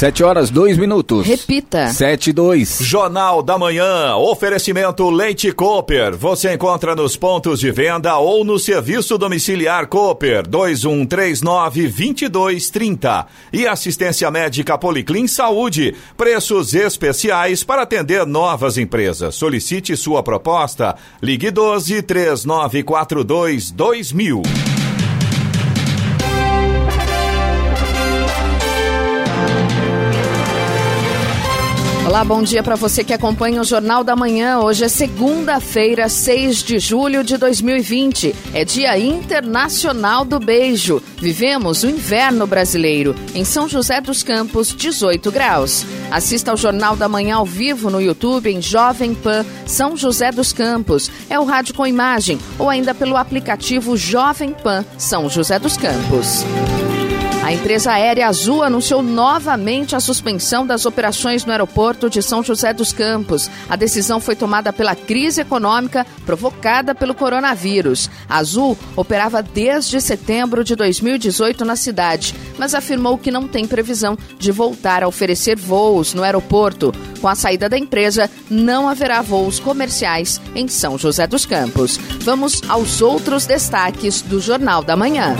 Sete horas, dois minutos. Repita. Sete, dois. Jornal da Manhã, oferecimento Leite Cooper. Você encontra nos pontos de venda ou no serviço domiciliar Cooper, 2139-2230. E assistência médica Policlin Saúde, preços especiais para atender novas empresas. Solicite sua proposta, ligue 12 3942 2000. Olá, bom dia para você que acompanha o Jornal da Manhã. Hoje é segunda-feira, 6 de julho de 2020. É Dia Internacional do Beijo. Vivemos o inverno brasileiro. Em São José dos Campos, 18 graus. Assista ao Jornal da Manhã ao vivo no YouTube em Jovem Pan São José dos Campos. É o rádio com imagem ou ainda pelo aplicativo Jovem Pan São José dos Campos. A empresa aérea Azul anunciou novamente a suspensão das operações no aeroporto de São José dos Campos. A decisão foi tomada pela crise econômica provocada pelo coronavírus. A Azul operava desde setembro de 2018 na cidade, mas afirmou que não tem previsão de voltar a oferecer voos no aeroporto. Com a saída da empresa, não haverá voos comerciais em São José dos Campos. Vamos aos outros destaques do Jornal da Manhã.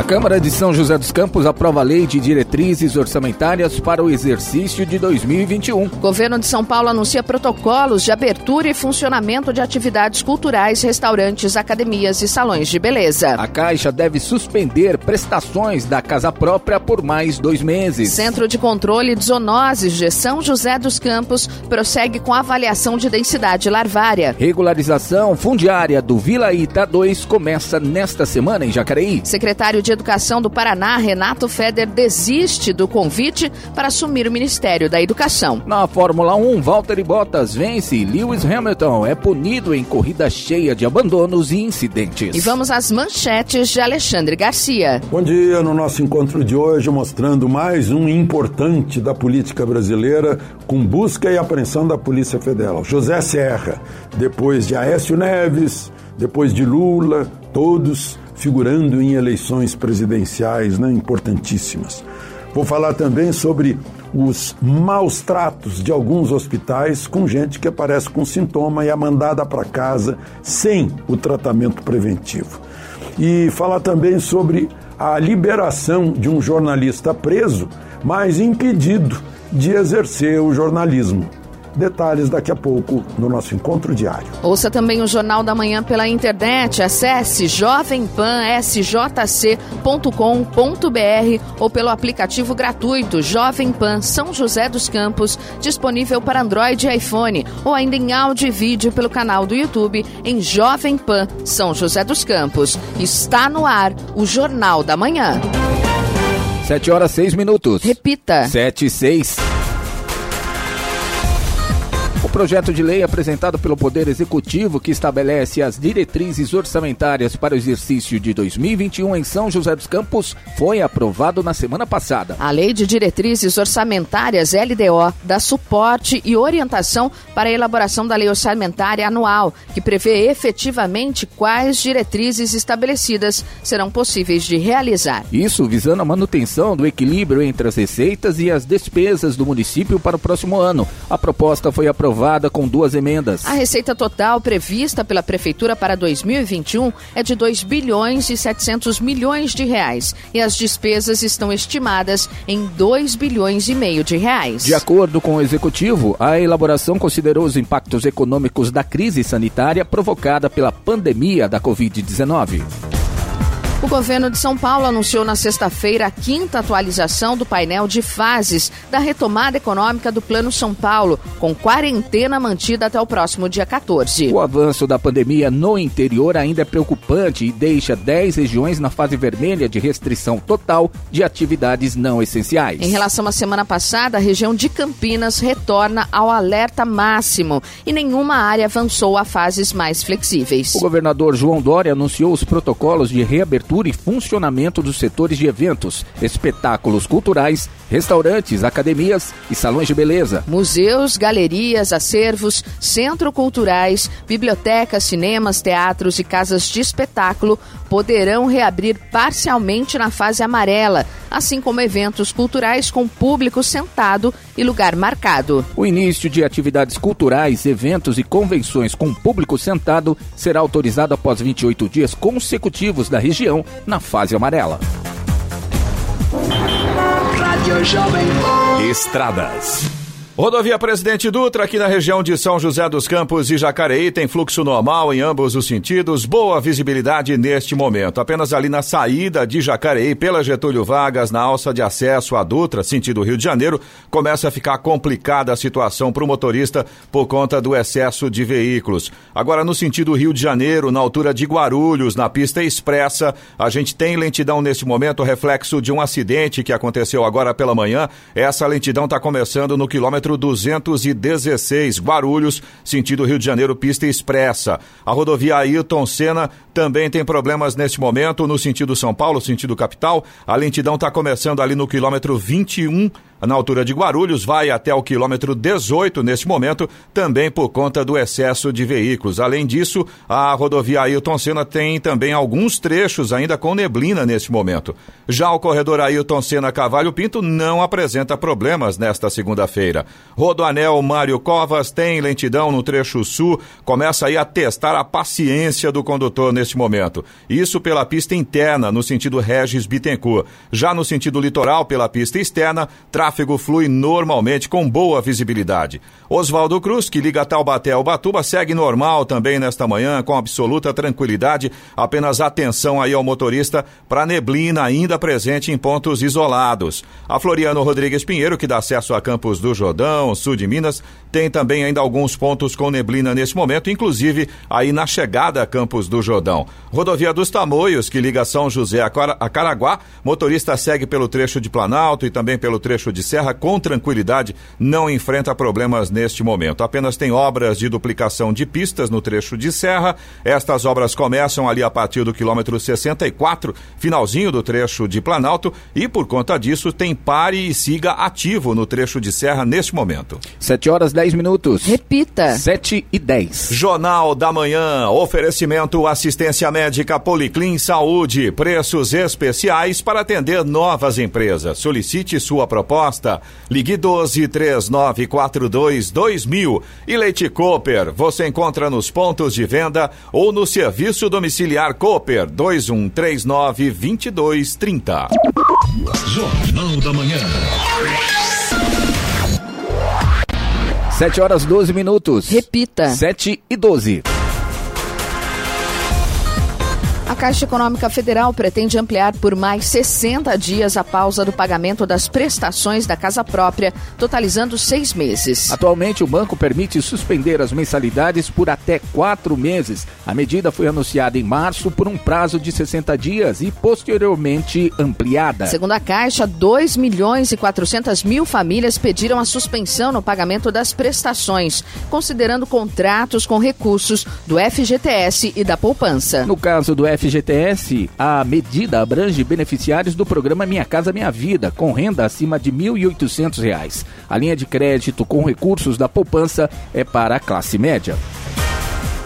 A Câmara de São José dos Campos aprova a lei de diretrizes orçamentárias para o exercício de 2021. O governo de São Paulo anuncia protocolos de abertura e funcionamento de atividades culturais, restaurantes, academias e salões de beleza. A Caixa deve suspender prestações da casa própria por mais dois meses. Centro de Controle de Zoonoses de São José dos Campos prossegue com avaliação de densidade larvária. Regularização fundiária do Vila Ita 2 começa nesta semana em Jacareí. Secretário de Educação do Paraná, Renato Feder, desiste do convite para assumir o Ministério da Educação. Na Fórmula 1, Valtteri Bottas vence e Lewis Hamilton é punido em corrida cheia de abandonos e incidentes. E vamos às manchetes de Alexandre Garcia. Bom dia, no nosso encontro de hoje mostrando mais um importante da política brasileira com busca e apreensão da Polícia Federal. José Serra, depois de Aécio Neves, depois de Lula, todos figurando em eleições presidenciais né, importantíssimas. Vou falar também sobre os maus tratos de alguns hospitais com gente que aparece com sintoma e é mandada para casa sem o tratamento preventivo. E falar também sobre a liberação de um jornalista preso, mas impedido de exercer o jornalismo. Detalhes daqui a pouco no nosso encontro diário. Ouça também o Jornal da Manhã pela internet. Acesse jovempan.sjc.com.br ou pelo aplicativo gratuito Jovem Pan São José dos Campos, disponível para Android e iPhone, ou ainda em áudio e vídeo pelo canal do YouTube em Jovem Pan São José dos Campos. Está no ar o Jornal da Manhã. 7 horas 6 minutos. Repita. 7 e 6 projeto de lei apresentado pelo Poder Executivo que estabelece as diretrizes orçamentárias para o exercício de 2021 em São José dos Campos foi aprovado na semana passada. A Lei de Diretrizes Orçamentárias LDO dá suporte e orientação para a elaboração da lei orçamentária anual, que prevê efetivamente quais diretrizes estabelecidas serão possíveis de realizar. Isso visando a manutenção do equilíbrio entre as receitas e as despesas do município para o próximo ano. A proposta foi aprovada aprovada com duas emendas. A receita total prevista pela Prefeitura para 2021 é de 2 bilhões e 700 milhões de reais e as despesas estão estimadas em 2 bilhões e meio de reais. De acordo com o Executivo, a elaboração considerou os impactos econômicos da crise sanitária provocada pela pandemia da Covid-19. O governo de São Paulo anunciou na sexta-feira a quinta atualização do painel de fases da retomada econômica do Plano São Paulo, com quarentena mantida até o próximo dia 14. O avanço da pandemia no interior ainda é preocupante e deixa 10 regiões na fase vermelha de restrição total de atividades não essenciais. Em relação à semana passada, a região de Campinas retorna ao alerta máximo e nenhuma área avançou a fases mais flexíveis. O governador João Dória anunciou os protocolos de reabertura e funcionamento dos setores de eventos, espetáculos culturais, restaurantes, academias e salões de beleza. Museus, galerias, acervos, centro culturais, bibliotecas, cinemas, teatros e casas de espetáculo poderão reabrir parcialmente na fase amarela, assim como eventos culturais com público sentado e lugar marcado. O início de atividades culturais, eventos e convenções com público sentado será autorizado após 28 dias consecutivos da região na fase amarela. Estradas. Rodovia Presidente Dutra, aqui na região de São José dos Campos e Jacareí, tem fluxo normal em ambos os sentidos, boa visibilidade neste momento. Apenas ali na saída de Jacareí, pela Getúlio Vargas, na alça de acesso à Dutra, sentido Rio de Janeiro, começa a ficar complicada a situação para o motorista por conta do excesso de veículos. Agora, no sentido Rio de Janeiro, na altura de Guarulhos, na pista expressa, a gente tem lentidão neste momento, reflexo de um acidente que aconteceu agora pela manhã. Essa lentidão está começando no quilômetro quilômetro 216, Guarulhos, sentido Rio de Janeiro, pista expressa. A rodovia Ailton Senna também tem problemas neste momento no sentido São Paulo, sentido capital. A lentidão está começando ali no quilômetro 21 na altura de Guarulhos, vai até o quilômetro 18 neste momento, também por conta do excesso de veículos. Além disso, a rodovia Ailton Senna tem também alguns trechos ainda com neblina neste momento. Já o corredor Ailton Senna Cavalho Pinto não apresenta problemas nesta segunda-feira. Rodoanel Mário Covas tem lentidão no trecho sul, começa aí a testar a paciência do condutor neste momento. Isso pela pista interna, no sentido Regis Bittencourt. Já no sentido litoral, pela pista externa, traz tráfego flui normalmente com boa visibilidade. Oswaldo Cruz, que liga Taubaté ao Batuba, segue normal também nesta manhã, com absoluta tranquilidade. Apenas atenção aí ao motorista para neblina ainda presente em pontos isolados. A Floriano Rodrigues Pinheiro, que dá acesso a Campos do Jordão, sul de Minas, tem também ainda alguns pontos com neblina nesse momento, inclusive aí na chegada a Campos do Jordão. Rodovia dos Tamoios, que liga São José a Caraguá, motorista segue pelo trecho de Planalto e também pelo trecho de de Serra, com tranquilidade, não enfrenta problemas neste momento. Apenas tem obras de duplicação de pistas no trecho de Serra. Estas obras começam ali a partir do quilômetro 64, finalzinho do trecho de Planalto, e por conta disso tem pare e siga ativo no trecho de Serra neste momento. 7 horas 10 minutos. Repita. 7 e 10. Jornal da Manhã. Oferecimento assistência médica Policlin Saúde. Preços especiais para atender novas empresas. Solicite sua proposta Costa. Ligue 12 3942 2000. E Leite Cooper, você encontra nos pontos de venda ou no serviço domiciliar Cooper 2139 2230. Jornal da Manhã. 7 horas 12 minutos. Repita. 7 e 12. A Caixa Econômica Federal pretende ampliar por mais 60 dias a pausa do pagamento das prestações da casa própria, totalizando seis meses. Atualmente, o banco permite suspender as mensalidades por até quatro meses. A medida foi anunciada em março por um prazo de 60 dias e posteriormente ampliada. Segundo a Caixa, 2 milhões e 400 mil famílias pediram a suspensão no pagamento das prestações, considerando contratos com recursos do FGTS e da poupança. No caso do FGTS, FGTS, a medida abrange beneficiários do programa Minha Casa Minha Vida, com renda acima de R$ 1.800. A linha de crédito com recursos da poupança é para a classe média.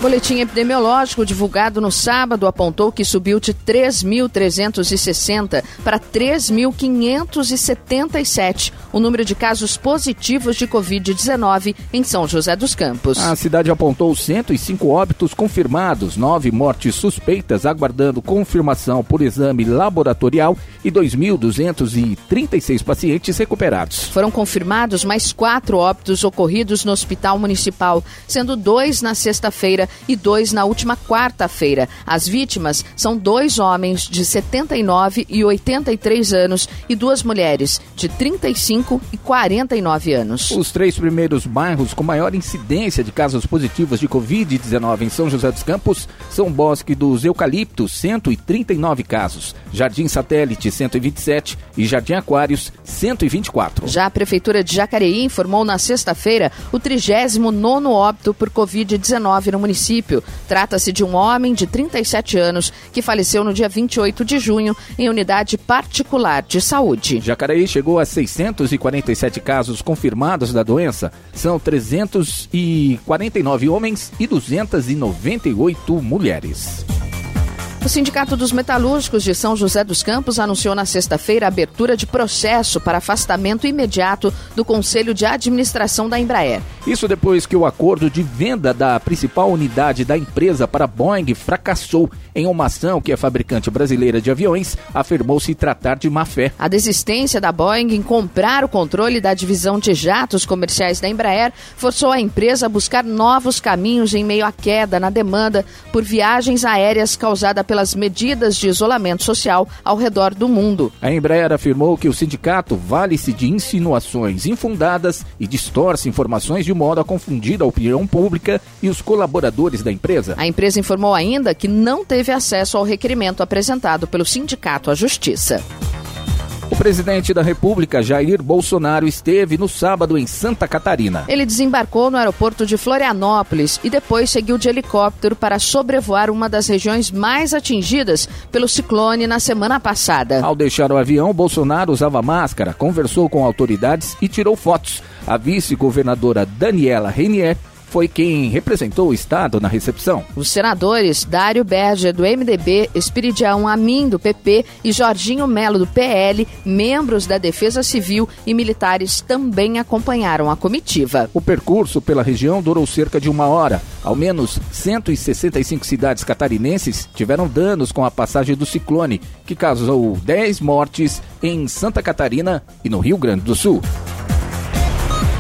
Boletim epidemiológico divulgado no sábado apontou que subiu de 3.360 para 3.577 o número de casos positivos de Covid-19 em São José dos Campos. A cidade apontou 105 óbitos confirmados, nove mortes suspeitas aguardando confirmação por exame laboratorial e 2.236 pacientes recuperados. Foram confirmados mais quatro óbitos ocorridos no Hospital Municipal, sendo dois na sexta-feira e dois na última quarta-feira. As vítimas são dois homens de 79 e 83 anos e duas mulheres de 35 e 49 anos. Os três primeiros bairros com maior incidência de casos positivos de Covid-19 em São José dos Campos são Bosque dos Eucaliptos, 139 casos, Jardim Satélite, 127 e Jardim Aquários, 124. Já a Prefeitura de Jacareí informou na sexta-feira o 39 óbito por Covid-19 no município município. Trata-se de um homem de 37 anos que faleceu no dia 28 de junho em unidade particular de saúde. Jacareí chegou a 647 casos confirmados da doença. São 349 homens e 298 mulheres. O Sindicato dos Metalúrgicos de São José dos Campos anunciou na sexta-feira a abertura de processo para afastamento imediato do Conselho de Administração da Embraer. Isso depois que o acordo de venda da principal unidade da empresa para Boeing fracassou em uma ação que a fabricante brasileira de aviões afirmou se tratar de má fé. A desistência da Boeing em comprar o controle da divisão de jatos comerciais da Embraer forçou a empresa a buscar novos caminhos em meio à queda na demanda por viagens aéreas causada pelas medidas de isolamento social ao redor do mundo. A Embraer afirmou que o sindicato vale-se de insinuações infundadas e distorce informações de modo a confundir a opinião pública e os colaboradores da empresa. A empresa informou ainda que não teve acesso ao requerimento apresentado pelo sindicato à Justiça. O presidente da República, Jair Bolsonaro, esteve no sábado em Santa Catarina. Ele desembarcou no aeroporto de Florianópolis e depois seguiu de helicóptero para sobrevoar uma das regiões mais atingidas pelo ciclone na semana passada. Ao deixar o avião, Bolsonaro usava máscara, conversou com autoridades e tirou fotos. A vice-governadora Daniela Renier foi quem representou o Estado na recepção. Os senadores Dário Berger, do MDB, Espiridião Amin, do PP e Jorginho Melo, do PL, membros da Defesa Civil e militares também acompanharam a comitiva. O percurso pela região durou cerca de uma hora. Ao menos 165 cidades catarinenses tiveram danos com a passagem do ciclone, que causou 10 mortes em Santa Catarina e no Rio Grande do Sul.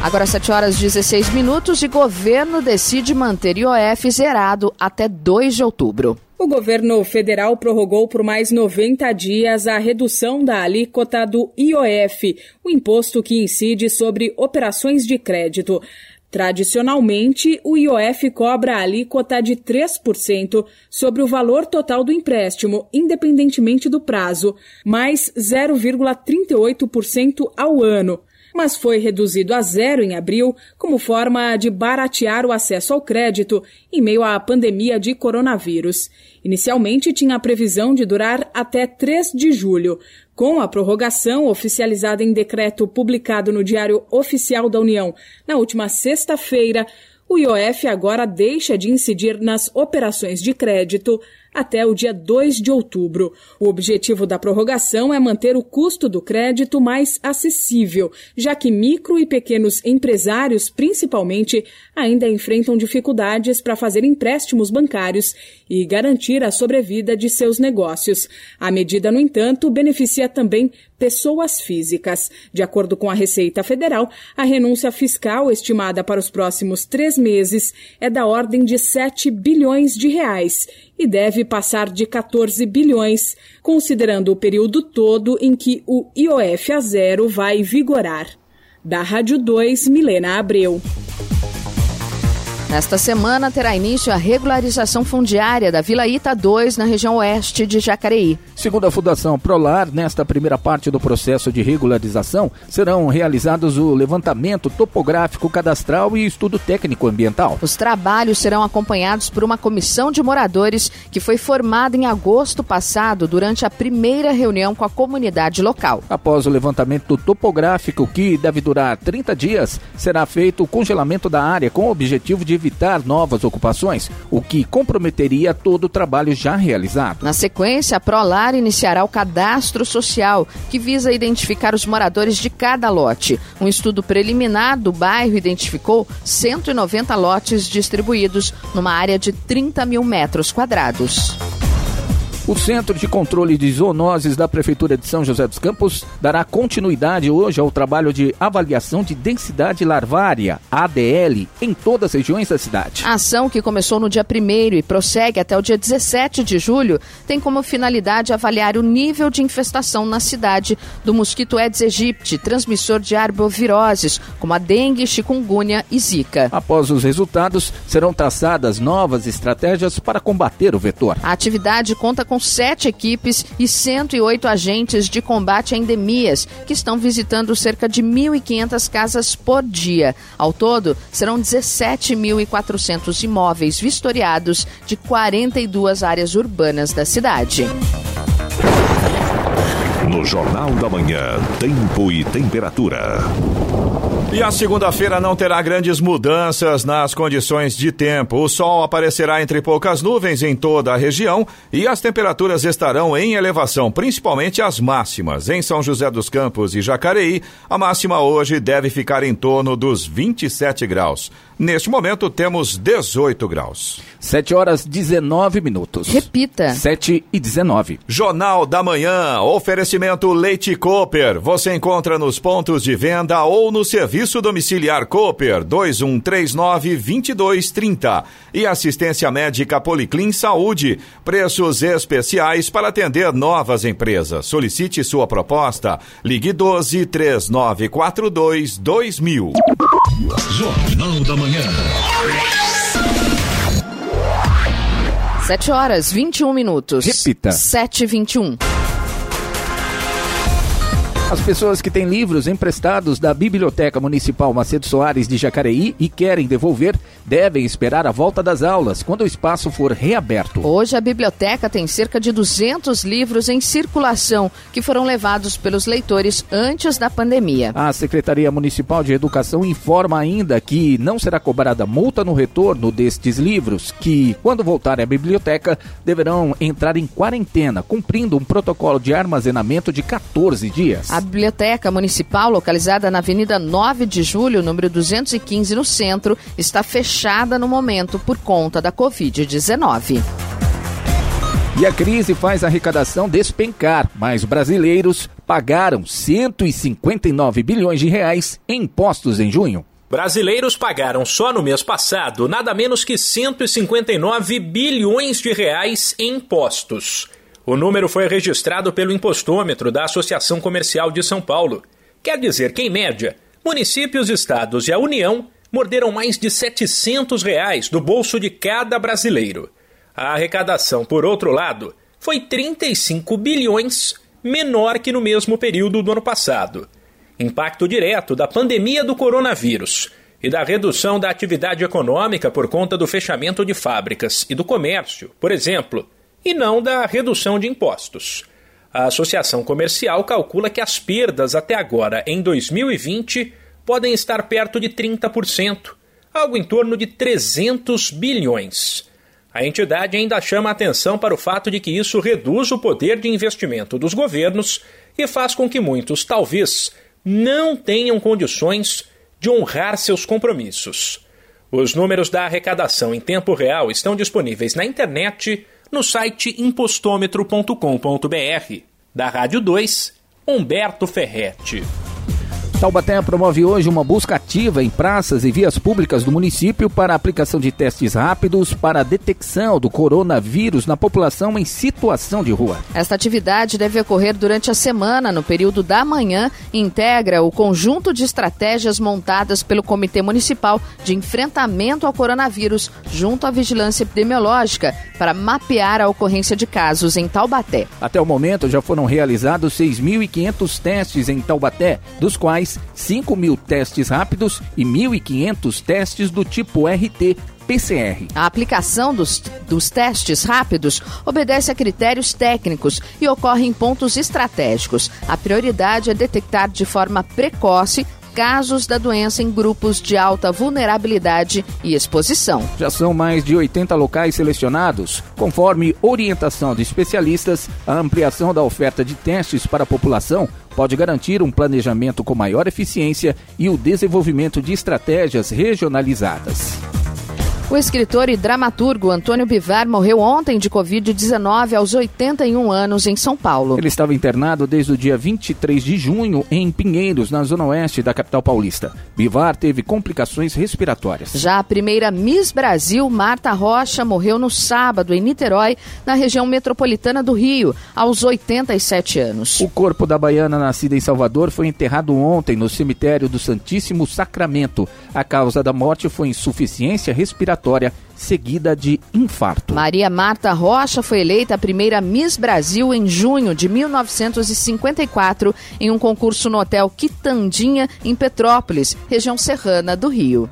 Agora 7 horas e 16 minutos e governo decide manter IOF zerado até 2 de outubro. O governo federal prorrogou por mais 90 dias a redução da alíquota do IOF, o imposto que incide sobre operações de crédito. Tradicionalmente, o IOF cobra a alíquota de 3% sobre o valor total do empréstimo, independentemente do prazo, mais 0,38% ao ano mas foi reduzido a zero em abril como forma de baratear o acesso ao crédito em meio à pandemia de coronavírus. Inicialmente tinha a previsão de durar até 3 de julho. Com a prorrogação oficializada em decreto publicado no Diário Oficial da União na última sexta-feira, o IOF agora deixa de incidir nas operações de crédito até o dia 2 de outubro. O objetivo da prorrogação é manter o custo do crédito mais acessível, já que micro e pequenos empresários, principalmente, ainda enfrentam dificuldades para fazer empréstimos bancários e garantir a sobrevida de seus negócios. A medida, no entanto, beneficia também pessoas físicas. De acordo com a Receita Federal, a renúncia fiscal estimada para os próximos três meses é da ordem de 7 bilhões de reais e deve passar de 14 bilhões, considerando o período todo em que o IOF a zero vai vigorar. Da Rádio 2, Milena Abreu. Nesta semana terá início a regularização fundiária da Vila Ita 2 na região oeste de Jacareí. Segundo a Fundação Prolar, nesta primeira parte do processo de regularização serão realizados o levantamento topográfico cadastral e estudo técnico ambiental. Os trabalhos serão acompanhados por uma comissão de moradores que foi formada em agosto passado durante a primeira reunião com a comunidade local. Após o levantamento topográfico, que deve durar 30 dias, será feito o congelamento da área com o objetivo de evitar novas ocupações, o que comprometeria todo o trabalho já realizado. Na sequência, a Prolar iniciará o cadastro social, que visa identificar os moradores de cada lote. Um estudo preliminar do bairro identificou 190 lotes distribuídos numa área de 30 mil metros quadrados. O Centro de Controle de Zoonoses da Prefeitura de São José dos Campos dará continuidade hoje ao trabalho de avaliação de densidade larvária, ADL, em todas as regiões da cidade. A ação, que começou no dia 1 e prossegue até o dia 17 de julho, tem como finalidade avaliar o nível de infestação na cidade do mosquito Aedes aegypti, transmissor de arboviroses, como a dengue, chikungunya e zika. Após os resultados, serão traçadas novas estratégias para combater o vetor. A atividade conta com com sete equipes e 108 agentes de combate a endemias, que estão visitando cerca de 1.500 casas por dia. Ao todo, serão 17.400 imóveis vistoriados de 42 áreas urbanas da cidade. No Jornal da Manhã, Tempo e Temperatura. E a segunda-feira não terá grandes mudanças nas condições de tempo. O sol aparecerá entre poucas nuvens em toda a região e as temperaturas estarão em elevação, principalmente as máximas. Em São José dos Campos e Jacareí, a máxima hoje deve ficar em torno dos 27 graus. Neste momento temos 18 graus. 7 horas 19 minutos. Repita. 7 e 19. Jornal da Manhã, oferecimento Leite Cooper. Você encontra nos pontos de venda ou no serviço domiciliar Cooper 2139 2230. E assistência médica Policlin Saúde. Preços especiais para atender novas empresas. Solicite sua proposta. Ligue 12 3942 2000. Jornal da Manhã. 7 horas 21 minutos. Repita. 7 e 21. As pessoas que têm livros emprestados da Biblioteca Municipal Macedo Soares de Jacareí e querem devolver, devem esperar a volta das aulas, quando o espaço for reaberto. Hoje a biblioteca tem cerca de 200 livros em circulação que foram levados pelos leitores antes da pandemia. A Secretaria Municipal de Educação informa ainda que não será cobrada multa no retorno destes livros, que, quando voltarem à biblioteca, deverão entrar em quarentena, cumprindo um protocolo de armazenamento de 14 dias. A biblioteca municipal, localizada na Avenida 9 de Julho, número 215, no centro, está fechada no momento por conta da Covid-19. E a crise faz a arrecadação despencar, mas brasileiros pagaram 159 bilhões de reais em impostos em junho. Brasileiros pagaram só no mês passado nada menos que 159 bilhões de reais em impostos. O número foi registrado pelo impostômetro da Associação Comercial de São Paulo. Quer dizer que, em média, municípios, estados e a União morderam mais de 700 reais do bolso de cada brasileiro. A arrecadação, por outro lado, foi 35 bilhões menor que no mesmo período do ano passado. Impacto direto da pandemia do coronavírus e da redução da atividade econômica por conta do fechamento de fábricas e do comércio, por exemplo, e não da redução de impostos. A Associação Comercial calcula que as perdas até agora, em 2020, podem estar perto de 30%, algo em torno de 300 bilhões. A entidade ainda chama atenção para o fato de que isso reduz o poder de investimento dos governos e faz com que muitos, talvez, não tenham condições de honrar seus compromissos. Os números da arrecadação em tempo real estão disponíveis na internet no site impostômetro.com.br. Da Rádio 2, Humberto Ferretti. Taubaté promove hoje uma busca ativa em praças e vias públicas do município para a aplicação de testes rápidos para a detecção do coronavírus na população em situação de rua. Esta atividade deve ocorrer durante a semana, no período da manhã, e integra o conjunto de estratégias montadas pelo Comitê Municipal de Enfrentamento ao Coronavírus, junto à Vigilância Epidemiológica, para mapear a ocorrência de casos em Taubaté. Até o momento já foram realizados 6.500 testes em Taubaté, dos quais 5 mil testes rápidos e 1.500 testes do tipo RT PCR. A aplicação dos, dos testes rápidos obedece a critérios técnicos e ocorre em pontos estratégicos. A prioridade é detectar de forma precoce casos da doença em grupos de alta vulnerabilidade e exposição. Já são mais de 80 locais selecionados. Conforme orientação de especialistas, a ampliação da oferta de testes para a população pode garantir um planejamento com maior eficiência e o desenvolvimento de estratégias regionalizadas. O escritor e dramaturgo Antônio Bivar morreu ontem de Covid-19 aos 81 anos em São Paulo. Ele estava internado desde o dia 23 de junho em Pinheiros, na zona oeste da capital paulista. Bivar teve complicações respiratórias. Já a primeira Miss Brasil, Marta Rocha, morreu no sábado em Niterói, na região metropolitana do Rio, aos 87 anos. O corpo da baiana nascida em Salvador foi enterrado ontem no cemitério do Santíssimo Sacramento. A causa da morte foi insuficiência respiratória seguida de infarto. Maria Marta Rocha foi eleita a primeira Miss Brasil em junho de 1954 em um concurso no Hotel Quitandinha, em Petrópolis, região serrana do Rio.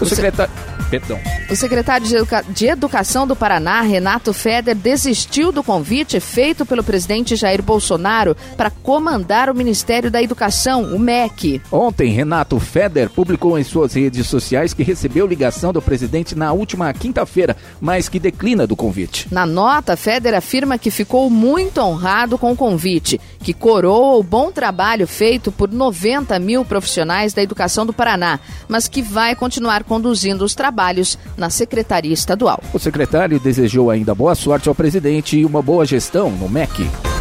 O secretário. Perdão. O secretário de, Educa... de, Educação do Paraná, Renato Feder, desistiu do convite feito pelo presidente Jair Bolsonaro para comandar o Ministério da Educação, o MEC. Ontem, Renato Feder publicou em suas redes sociais que recebeu ligação do presidente na última quinta-feira, mas que declina do convite. Na nota, Feder afirma que ficou muito honrado com o convite, que coroa o bom trabalho feito por 90 mil profissionais da educação do Paraná, mas que vai continuar conduzindo os trabalhos na Secretaria Estadual. O secretário desejou ainda boa sorte ao presidente e uma boa gestão no MEC.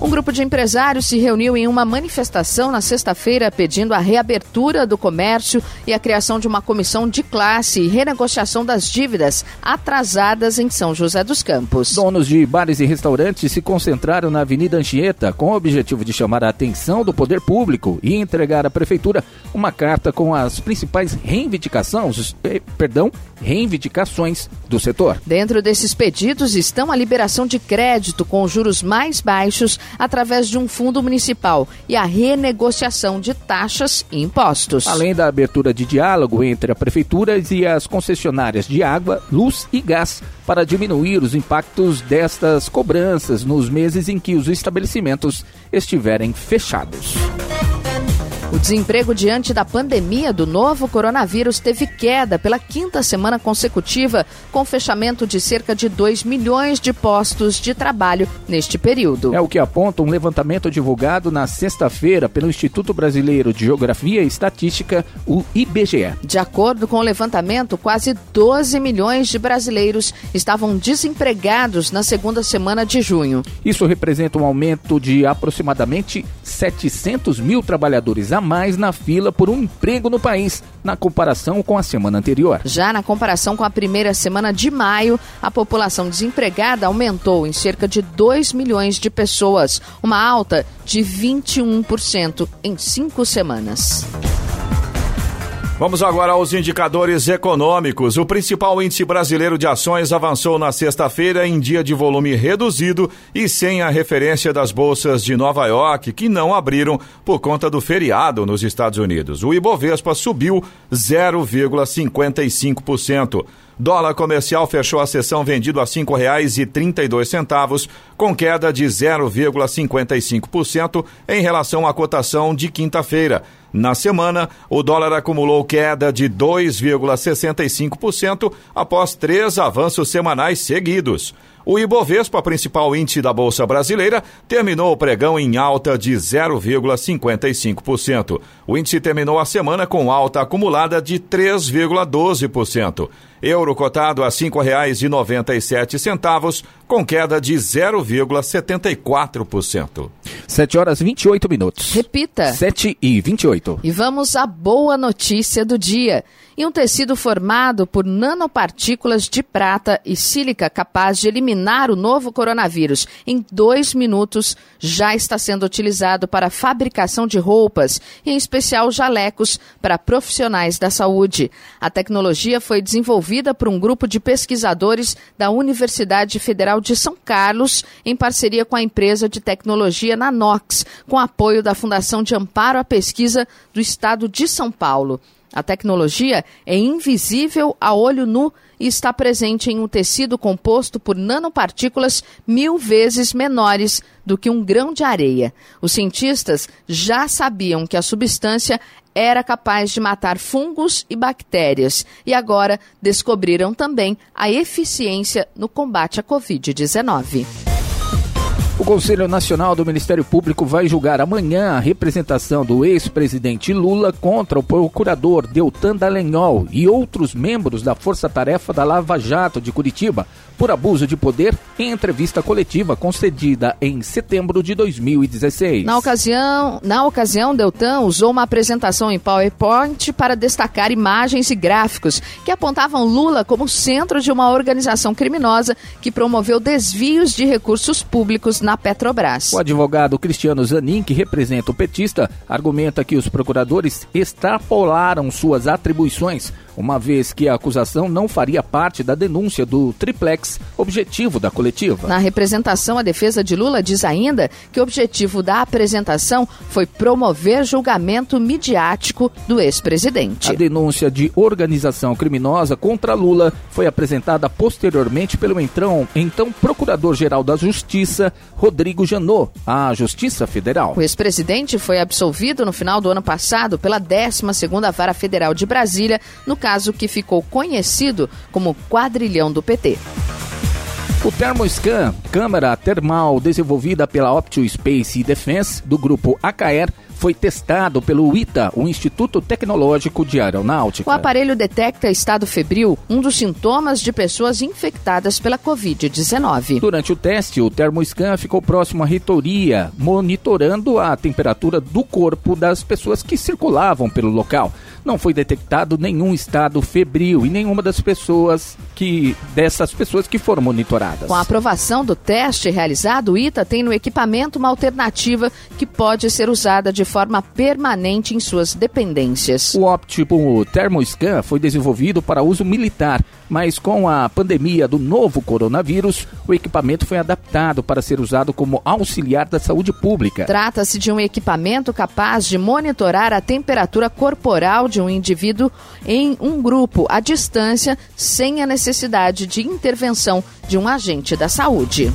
Um grupo de empresários se reuniu em uma manifestação na sexta-feira pedindo a reabertura do comércio e a criação de uma comissão de classe e renegociação das dívidas atrasadas em São José dos Campos. Donos de bares e restaurantes se concentraram na Avenida Anchieta com o objetivo de chamar a atenção do poder público e entregar à prefeitura uma carta com as principais reivindicações, eh, perdão, reivindicações do setor. Dentro desses pedidos estão a liberação de crédito com juros mais baixos através de um fundo municipal e a renegociação de taxas e impostos. Além da abertura de diálogo entre a prefeitura e as concessionárias de água, luz e gás para diminuir os impactos destas cobranças nos meses em que os estabelecimentos estiverem fechados. O desemprego diante da pandemia do novo coronavírus teve queda pela quinta semana consecutiva, com fechamento de cerca de 2 milhões de postos de trabalho neste período. É o que aponta um levantamento divulgado na sexta-feira pelo Instituto Brasileiro de Geografia e Estatística, o IBGE. De acordo com o levantamento, quase 12 milhões de brasileiros estavam desempregados na segunda semana de junho. Isso representa um aumento de aproximadamente 700 mil trabalhadores a mais na fila por um emprego no país, na comparação com a semana anterior. Já na comparação com a primeira semana de maio, a população desempregada aumentou em cerca de 2 milhões de pessoas, uma alta de 21% em cinco semanas. Vamos agora aos indicadores econômicos. O principal índice brasileiro de ações avançou na sexta-feira em dia de volume reduzido e sem a referência das bolsas de Nova York, que não abriram por conta do feriado nos Estados Unidos. O Ibovespa subiu 0,55%. Dólar comercial fechou a sessão vendido a R$ 5,32, com queda de 0,55% em relação à cotação de quinta-feira. Na semana, o dólar acumulou queda de 2,65% após três avanços semanais seguidos. O Ibovespa, principal índice da Bolsa Brasileira, terminou o pregão em alta de 0,55%. O índice terminou a semana com alta acumulada de 3,12%. Euro cotado a R$ 5,97, com queda de 0,74%. 7 horas 28 minutos. Repita. 7 e 28. E vamos à boa notícia do dia. E um tecido formado por nanopartículas de prata e sílica capaz de eliminar o novo coronavírus em dois minutos já está sendo utilizado para a fabricação de roupas, em especial jalecos para profissionais da saúde. A tecnologia foi desenvolvida por um grupo de pesquisadores da Universidade Federal de São Carlos, em parceria com a empresa de tecnologia Nanox, com apoio da Fundação de Amparo à Pesquisa do Estado de São Paulo. A tecnologia é invisível a olho nu e está presente em um tecido composto por nanopartículas mil vezes menores do que um grão de areia. Os cientistas já sabiam que a substância era capaz de matar fungos e bactérias e agora descobriram também a eficiência no combate à Covid-19. O Conselho Nacional do Ministério Público vai julgar amanhã a representação do ex-presidente Lula contra o procurador Deltan Dallagnol e outros membros da Força Tarefa da Lava Jato de Curitiba por abuso de poder em entrevista coletiva concedida em setembro de 2016. Na ocasião, na ocasião, Deltan usou uma apresentação em PowerPoint para destacar imagens e gráficos que apontavam Lula como centro de uma organização criminosa que promoveu desvios de recursos públicos na na Petrobras. O advogado Cristiano Zanin, que representa o petista, argumenta que os procuradores extrapolaram suas atribuições uma vez que a acusação não faria parte da denúncia do triplex objetivo da coletiva. Na representação, a defesa de Lula diz ainda que o objetivo da apresentação foi promover julgamento midiático do ex-presidente. A denúncia de organização criminosa contra Lula foi apresentada posteriormente pelo então, então Procurador-Geral da Justiça, Rodrigo Janot, à Justiça Federal. O ex-presidente foi absolvido no final do ano passado pela 12ª Vara Federal de Brasília, no caso que ficou conhecido como quadrilhão do PT. O ThermoScan, câmera termal desenvolvida pela Optio Space Defense do grupo AKR, foi testado pelo ITA, o Instituto Tecnológico de Aeronáutica. O aparelho detecta estado febril, um dos sintomas de pessoas infectadas pela Covid-19. Durante o teste, o termoscan ficou próximo à reitoria, monitorando a temperatura do corpo das pessoas que circulavam pelo local. Não foi detectado nenhum estado febril e nenhuma das pessoas que dessas pessoas que foram monitoradas. Com a aprovação do teste realizado, o ITA tem no equipamento uma alternativa que pode ser usada de forma permanente em suas dependências. O óptimo Thermoscan foi desenvolvido para uso militar, mas com a pandemia do novo coronavírus, o equipamento foi adaptado para ser usado como auxiliar da saúde pública. Trata-se de um equipamento capaz de monitorar a temperatura corporal de um indivíduo em um grupo à distância, sem a necessidade de intervenção de um agente da saúde.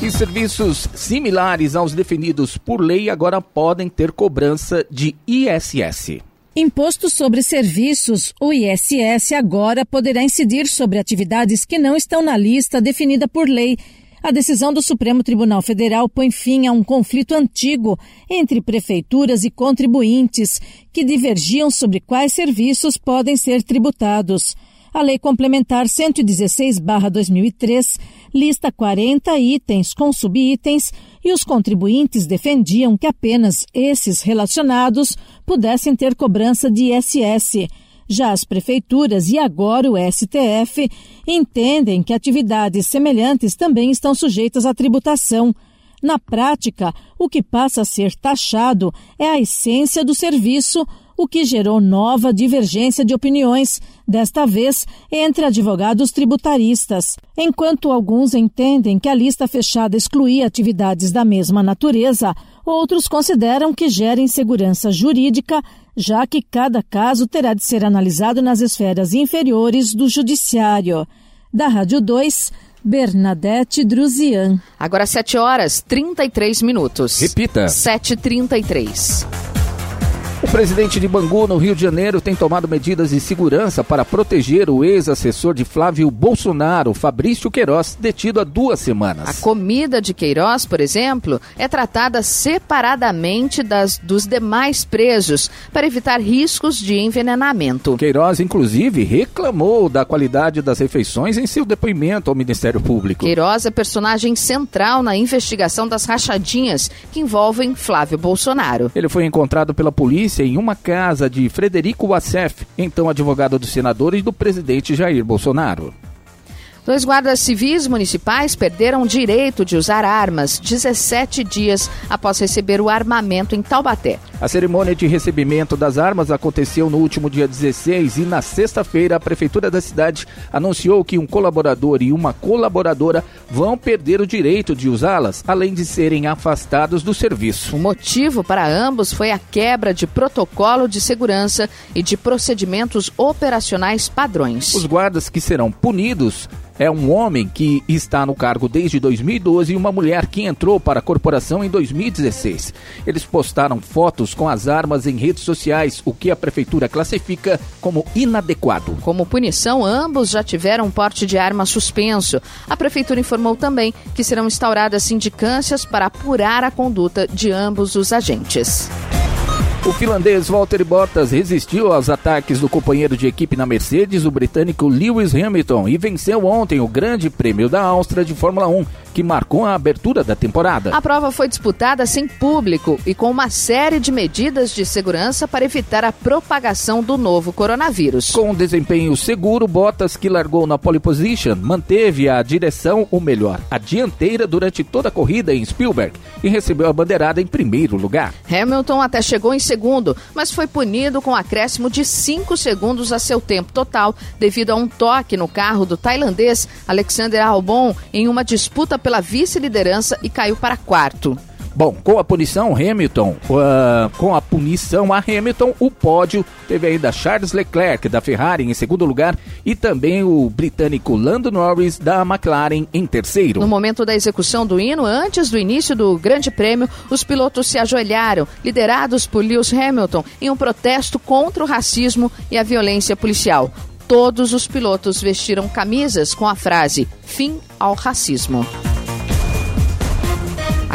E serviços similares aos definidos por lei agora podem ter cobrança de ISS. Imposto sobre serviços, o ISS agora poderá incidir sobre atividades que não estão na lista definida por lei. A decisão do Supremo Tribunal Federal põe fim a um conflito antigo entre prefeituras e contribuintes que divergiam sobre quais serviços podem ser tributados. A Lei Complementar 116-2003 lista 40 itens com subitens e os contribuintes defendiam que apenas esses relacionados pudessem ter cobrança de ISS. Já as prefeituras e agora o STF entendem que atividades semelhantes também estão sujeitas à tributação. Na prática, o que passa a ser taxado é a essência do serviço o que gerou nova divergência de opiniões, desta vez entre advogados tributaristas. Enquanto alguns entendem que a lista fechada excluía atividades da mesma natureza, outros consideram que gera insegurança jurídica, já que cada caso terá de ser analisado nas esferas inferiores do Judiciário. Da Rádio 2, Bernadette Druzian. Agora 7 horas 33 minutos. Repita. 7h33. O presidente de Bangu, no Rio de Janeiro, tem tomado medidas de segurança para proteger o ex-assessor de Flávio Bolsonaro, Fabrício Queiroz, detido há duas semanas. A comida de Queiroz, por exemplo, é tratada separadamente das, dos demais presos para evitar riscos de envenenamento. Queiroz, inclusive, reclamou da qualidade das refeições em seu depoimento ao Ministério Público. Queiroz é personagem central na investigação das rachadinhas que envolvem Flávio Bolsonaro. Ele foi encontrado pela polícia polícia em uma casa de Frederico Wassef, então advogado do senador e do presidente Jair Bolsonaro. Dois guardas civis municipais perderam o direito de usar armas 17 dias após receber o armamento em Taubaté. A cerimônia de recebimento das armas aconteceu no último dia 16 e na sexta-feira a prefeitura da cidade anunciou que um colaborador e uma colaboradora vão perder o direito de usá-las, além de serem afastados do serviço. O motivo para ambos foi a quebra de protocolo de segurança e de procedimentos operacionais padrões. Os guardas que serão punidos é um homem que está no cargo desde 2012 e uma mulher que entrou para a corporação em 2016. Eles postaram fotos com as armas em redes sociais, o que a prefeitura classifica como inadequado. Como punição, ambos já tiveram porte de arma suspenso. A prefeitura informou também que serão instauradas sindicâncias para apurar a conduta de ambos os agentes. O finlandês Valtteri Bottas resistiu aos ataques do companheiro de equipe na Mercedes, o britânico Lewis Hamilton, e venceu ontem o Grande Prêmio da Áustria de Fórmula 1, que marcou a abertura da temporada. A prova foi disputada sem público e com uma série de medidas de segurança para evitar a propagação do novo coronavírus. Com um desempenho seguro, Bottas, que largou na pole position, manteve a direção, ou melhor, a dianteira durante toda a corrida em Spielberg e recebeu a bandeirada em primeiro lugar. Hamilton até chegou em segundo, mas foi punido com acréscimo de 5 segundos a seu tempo total devido a um toque no carro do tailandês Alexander Albon em uma disputa pela vice-liderança e caiu para quarto. Bom, com a punição Hamilton, uh, com a punição a Hamilton, o pódio teve ainda Charles Leclerc da Ferrari em segundo lugar e também o britânico Lando Norris da McLaren em terceiro. No momento da execução do hino, antes do início do Grande Prêmio, os pilotos se ajoelharam, liderados por Lewis Hamilton, em um protesto contra o racismo e a violência policial. Todos os pilotos vestiram camisas com a frase Fim ao racismo.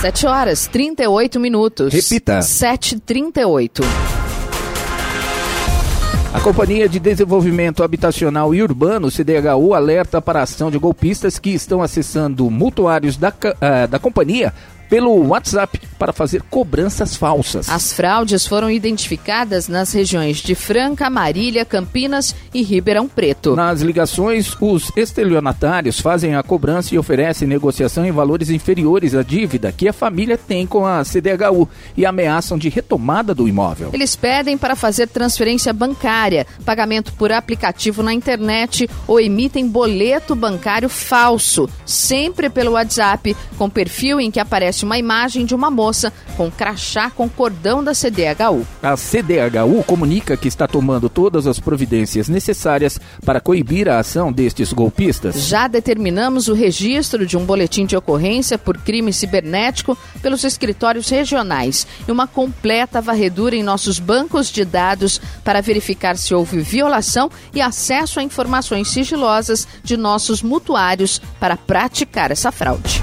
7 horas 38 minutos. Repita. 7h38. A Companhia de Desenvolvimento Habitacional e Urbano, CDHU, alerta para a ação de golpistas que estão acessando mutuários da, uh, da companhia pelo WhatsApp para fazer cobranças falsas. As fraudes foram identificadas nas regiões de Franca, Marília, Campinas e Ribeirão Preto. Nas ligações, os estelionatários fazem a cobrança e oferecem negociação em valores inferiores à dívida que a família tem com a CDHU e ameaçam de retomada do imóvel. Eles pedem para fazer transferência bancária, pagamento por aplicativo na internet ou emitem boleto bancário falso, sempre pelo WhatsApp, com perfil em que aparece uma imagem de uma moça com crachá com cordão da CDHU. A CDHU comunica que está tomando todas as providências necessárias para coibir a ação destes golpistas. Já determinamos o registro de um boletim de ocorrência por crime cibernético pelos escritórios regionais e uma completa varredura em nossos bancos de dados para verificar se houve violação e acesso a informações sigilosas de nossos mutuários para praticar essa fraude.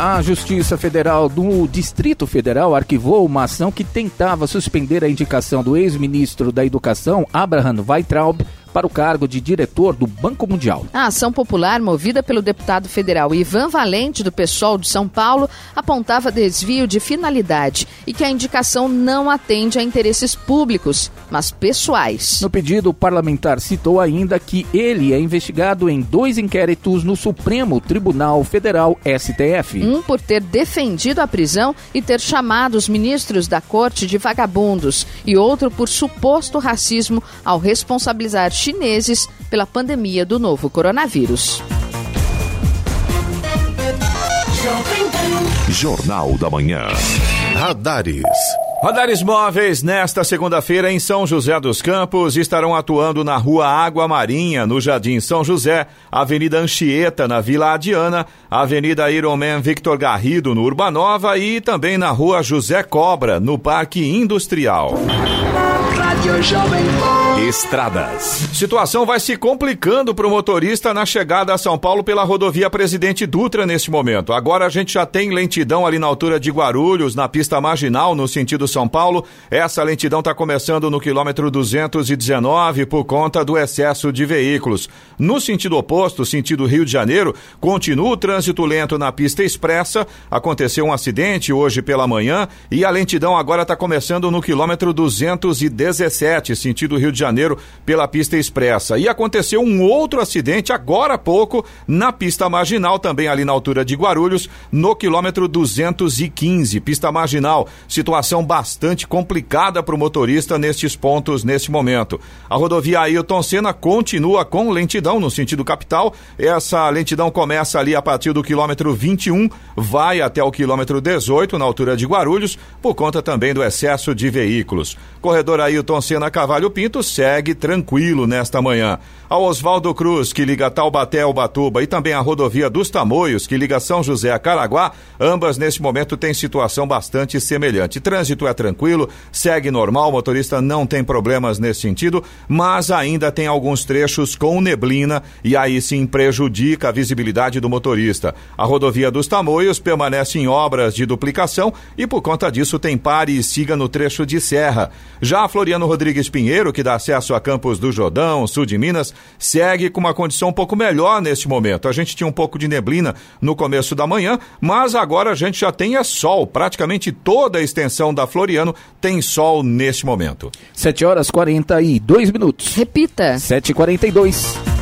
A Justiça Federal do Distrito Federal arquivou uma ação que tentava suspender a indicação do ex-ministro da Educação, Abraham Weitraub, para o cargo de diretor do Banco Mundial. A ação popular, movida pelo deputado federal Ivan Valente, do PSOL de São Paulo, apontava desvio de finalidade e que a indicação não atende a interesses públicos, mas pessoais. No pedido, o parlamentar citou ainda que ele é investigado em dois inquéritos no Supremo Tribunal Federal, STF. Um por ter defendido a prisão e ter chamado os ministros da corte de vagabundos, e outro por suposto racismo ao responsabilizar chineses pela pandemia do novo coronavírus. Jornal da Manhã. Radares. Radares móveis nesta segunda-feira em São José dos Campos estarão atuando na Rua Água Marinha, no Jardim São José, Avenida Anchieta, na Vila Adiana, Avenida Ironman Victor Garrido, no Urbanova e também na Rua José Cobra, no Parque Industrial. Estradas. Situação vai se complicando para o motorista na chegada a São Paulo pela rodovia Presidente Dutra neste momento. Agora a gente já tem lentidão ali na altura de Guarulhos, na pista marginal, no sentido São Paulo. Essa lentidão está começando no quilômetro 219 por conta do excesso de veículos. No sentido oposto, sentido Rio de Janeiro, continua o trânsito lento na pista expressa. Aconteceu um acidente hoje pela manhã e a lentidão agora está começando no quilômetro 217, sentido Rio de Janeiro, pela pista expressa. E aconteceu um outro acidente agora há pouco na pista marginal, também ali na altura de Guarulhos, no quilômetro 215, pista marginal. Situação bastante complicada para o motorista nestes pontos neste momento. A rodovia Ailton Senna continua com lentidão no sentido capital. Essa lentidão começa ali a partir do quilômetro 21, vai até o quilômetro 18, na altura de Guarulhos, por conta também do excesso de veículos. Corredor Ailton Senna Cavalho Pinto segue tranquilo nesta manhã. Ao Oswaldo Cruz, que liga Taubaté ao Batuba, e também a rodovia dos Tamoios, que liga São José a Caraguá, ambas neste momento têm situação bastante semelhante. Trânsito é tranquilo, segue normal, o motorista não tem problemas nesse sentido, mas ainda tem alguns trechos com neblina e aí sim prejudica a visibilidade do motorista. A rodovia dos Tamoios permanece em obras de duplicação e por conta disso tem pare e siga no trecho de serra. Já a Floriano Rodrigues Pinheiro, que dá acesso a Campos do Jordão, sul de Minas, segue com uma condição um pouco melhor neste momento. A gente tinha um pouco de neblina no começo da manhã, mas agora a gente já tem é sol. Praticamente toda a extensão da Floriano tem sol neste momento. 7 horas 42 minutos. Repita. 7h42.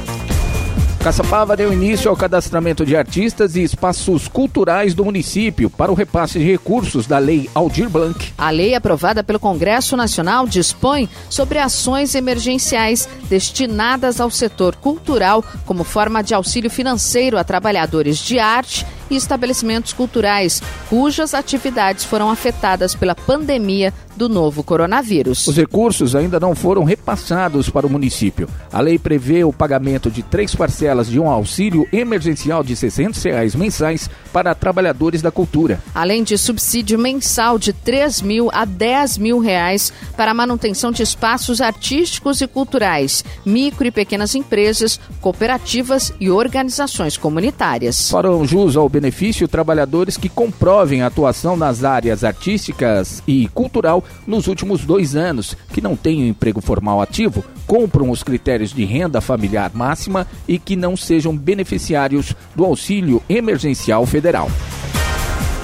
Caçapava deu início ao cadastramento de artistas e espaços culturais do município para o repasse de recursos da Lei Aldir Blanc. A lei aprovada pelo Congresso Nacional dispõe sobre ações emergenciais destinadas ao setor cultural como forma de auxílio financeiro a trabalhadores de arte e estabelecimentos culturais cujas atividades foram afetadas pela pandemia do novo coronavírus. Os recursos ainda não foram repassados para o município. A lei prevê o pagamento de três parcelas de um auxílio emergencial de 600 reais mensais para trabalhadores da cultura. Além de subsídio mensal de 3 mil a 10 mil reais para a manutenção de espaços artísticos e culturais, micro e pequenas empresas, cooperativas e organizações comunitárias. Farão jus ao benefício trabalhadores que comprovem a atuação nas áreas artísticas e cultural nos últimos dois anos, que não têm um emprego formal ativo, cumpram os critérios de renda familiar máxima e que não sejam beneficiários do auxílio emergencial federal.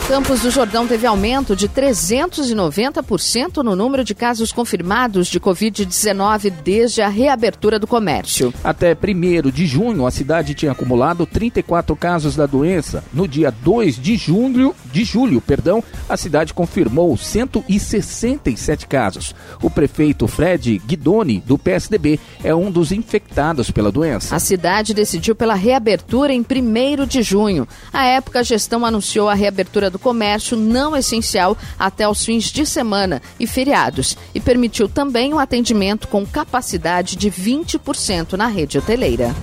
Campos do Jordão teve aumento de 390% no número de casos confirmados de Covid-19 desde a reabertura do comércio. Até 1 de junho, a cidade tinha acumulado 34 casos da doença. No dia 2 de julho, de julho, perdão, a cidade confirmou 167 casos. O prefeito Fred Guidoni, do PSDB, é um dos infectados pela doença. A cidade decidiu pela reabertura em 1 de junho. À época, a gestão anunciou a reabertura do comércio não essencial até os fins de semana e feriados e permitiu também o um atendimento com capacidade de 20% na rede hoteleira.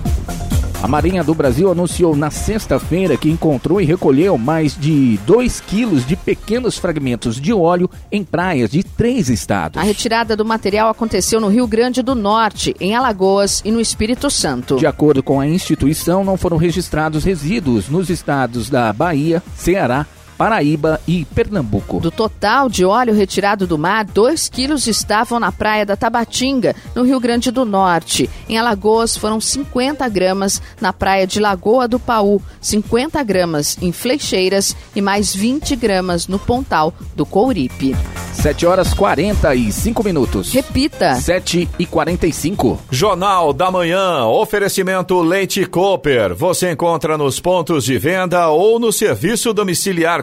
A Marinha do Brasil anunciou na sexta-feira que encontrou e recolheu mais de 2 quilos de pequenos fragmentos de óleo em praias de três estados. A retirada do material aconteceu no Rio Grande do Norte, em Alagoas e no Espírito Santo. De acordo com a instituição, não foram registrados resíduos nos estados da Bahia, Ceará, Paraíba e Pernambuco. Do total de óleo retirado do mar, 2 quilos estavam na praia da Tabatinga, no Rio Grande do Norte. Em Alagoas foram 50 gramas na praia de Lagoa do Paú, 50 gramas em Fleixeiras e mais 20 gramas no Pontal do Couripe. 7 horas 45 minutos. Repita. 7 e 45. Jornal da Manhã. Oferecimento Leite Cooper. Você encontra nos pontos de venda ou no serviço domiciliar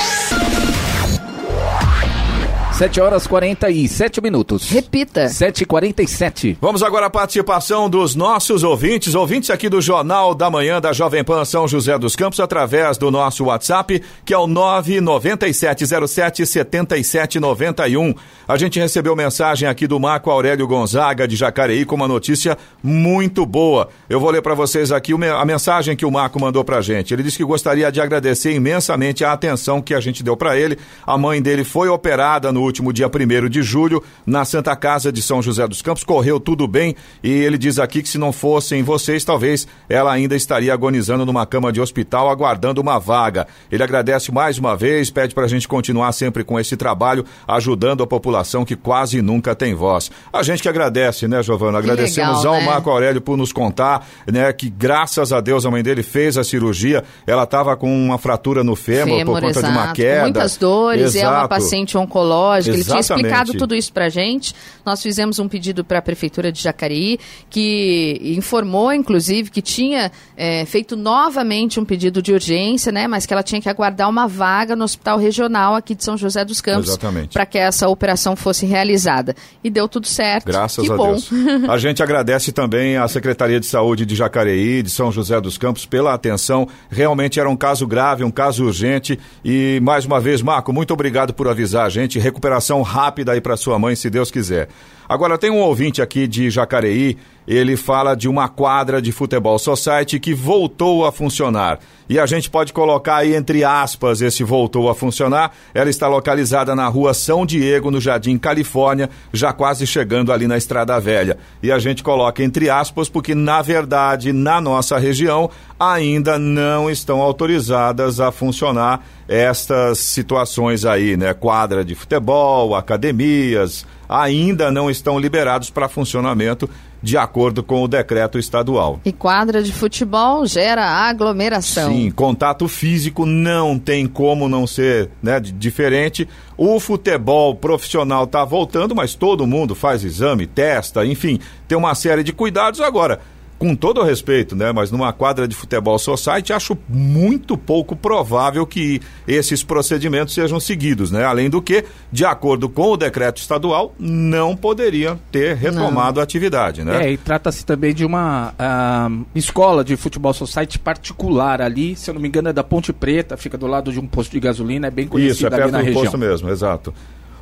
7 horas 47 minutos. Repita. 7h47. Vamos agora à participação dos nossos ouvintes, ouvintes aqui do Jornal da Manhã da Jovem Pan São José dos Campos, através do nosso WhatsApp, que é o 997077791. A gente recebeu mensagem aqui do Marco Aurélio Gonzaga, de Jacareí, com uma notícia muito boa. Eu vou ler para vocês aqui a mensagem que o Marco mandou pra gente. Ele disse que gostaria de agradecer imensamente a atenção que a gente deu para ele. A mãe dele foi operada no último dia 1 de julho, na Santa Casa de São José dos Campos. Correu tudo bem e ele diz aqui que se não fossem vocês, talvez ela ainda estaria agonizando numa cama de hospital, aguardando uma vaga. Ele agradece mais uma vez, pede para a gente continuar sempre com esse trabalho, ajudando a população que quase nunca tem voz. A gente que agradece, né, Giovana? Agradecemos legal, ao né? Marco Aurélio por nos contar, né, que graças a Deus a mãe dele fez a cirurgia. Ela estava com uma fratura no fêmur, por Fêmur, conta de uma exato. queda. Muitas dores, e é uma Exato. paciente oncológica Exatamente. Ele tinha explicado tudo isso para gente. Nós fizemos um pedido para a Prefeitura de Jacareí, que informou, inclusive, que tinha é, feito novamente um pedido de urgência, né? Mas que ela tinha que aguardar uma vaga no Hospital Regional aqui de São José dos Campos para que essa operação fosse realizada. E deu tudo certo. Graças que a bom. Deus. A gente agradece também à Secretaria de Saúde de Jacareí, de São José dos Campos, pela atenção. Realmente era um caso grave, um caso urgente. E mais uma vez, Marco, muito obrigado por avisar a gente. Recuperação rápida aí para sua mãe, se Deus quiser. Agora, tem um ouvinte aqui de Jacareí, ele fala de uma quadra de futebol society que voltou a funcionar. E a gente pode colocar aí entre aspas esse voltou a funcionar. Ela está localizada na rua São Diego, no Jardim Califórnia, já quase chegando ali na Estrada Velha. E a gente coloca entre aspas porque, na verdade, na nossa região, ainda não estão autorizadas a funcionar estas situações aí, né? Quadra de futebol, academias, ainda não estão liberados para funcionamento de acordo com o decreto estadual. E quadra de futebol gera aglomeração. Sim, contato físico não tem como não ser né, diferente. O futebol profissional está voltando, mas todo mundo faz exame, testa, enfim, tem uma série de cuidados agora com todo o respeito, né? Mas numa quadra de futebol society, acho muito pouco provável que esses procedimentos sejam seguidos, né? Além do que, de acordo com o decreto estadual, não poderia ter retomado não. a atividade, né? É, e trata-se também de uma uh, escola de futebol society particular ali, se eu não me engano é da Ponte Preta, fica do lado de um posto de gasolina, é bem conhecido Isso, é perto ali na do região. posto mesmo, exato.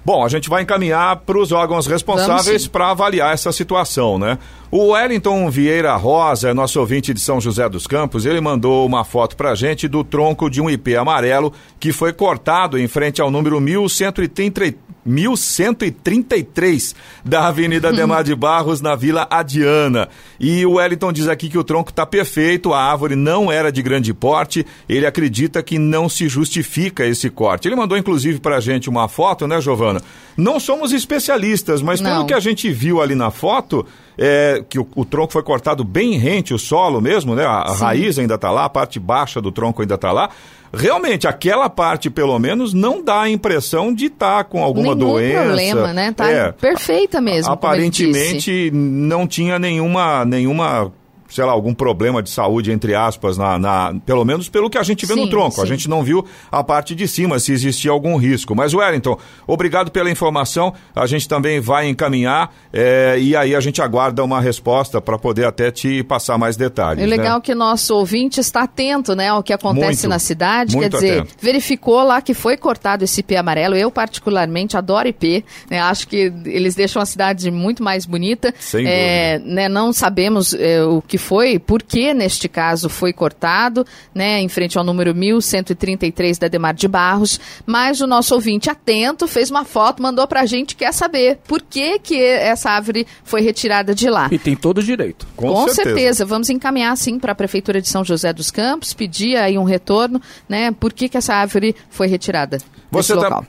Bom, a gente vai encaminhar para os órgãos responsáveis para avaliar essa situação, né? O Wellington Vieira Rosa, nosso ouvinte de São José dos Campos, ele mandou uma foto para a gente do tronco de um IP amarelo que foi cortado em frente ao número 1133 1133 da Avenida Demar de Barros, na Vila Adiana. E o Wellington diz aqui que o tronco está perfeito, a árvore não era de grande porte, ele acredita que não se justifica esse corte. Ele mandou inclusive para a gente uma foto, né, Giovana? Não somos especialistas, mas não. pelo que a gente viu ali na foto, é, que o, o, tronco foi cortado bem rente, o solo mesmo, né? A, a raiz ainda está lá, a parte baixa do tronco ainda está lá realmente aquela parte, pelo menos, não dá a impressão de estar tá com alguma Nenhum doença. problema, né? Tá é, perfeita mesmo. Aparentemente não tinha nenhuma, nenhuma sei lá, algum problema de saúde, entre aspas, na, na pelo menos pelo que a gente vê sim, no tronco. Sim. A gente não viu a parte de cima, se existia algum risco. Mas, Wellington, obrigado pela informação. A gente também vai encaminhar é, e aí a gente aguarda uma resposta para poder até te passar mais detalhes. É legal né? que nosso ouvinte está atento né, ao que acontece muito, na cidade. Quer dizer, atento. verificou lá que foi cortado esse IP amarelo. Eu, particularmente, adoro IP. Né, acho que eles deixam a cidade muito mais bonita. Sem é, né, não sabemos é, o que foi, por que neste caso foi cortado, né, em frente ao número 1133 da Demar de Barros, mas o nosso ouvinte atento fez uma foto, mandou pra gente, quer saber por que que essa árvore foi retirada de lá. E tem todo o direito. Com, Com certeza. certeza. Vamos encaminhar sim para a Prefeitura de São José dos Campos, pedir aí um retorno, né, por que que essa árvore foi retirada Você desse tá local.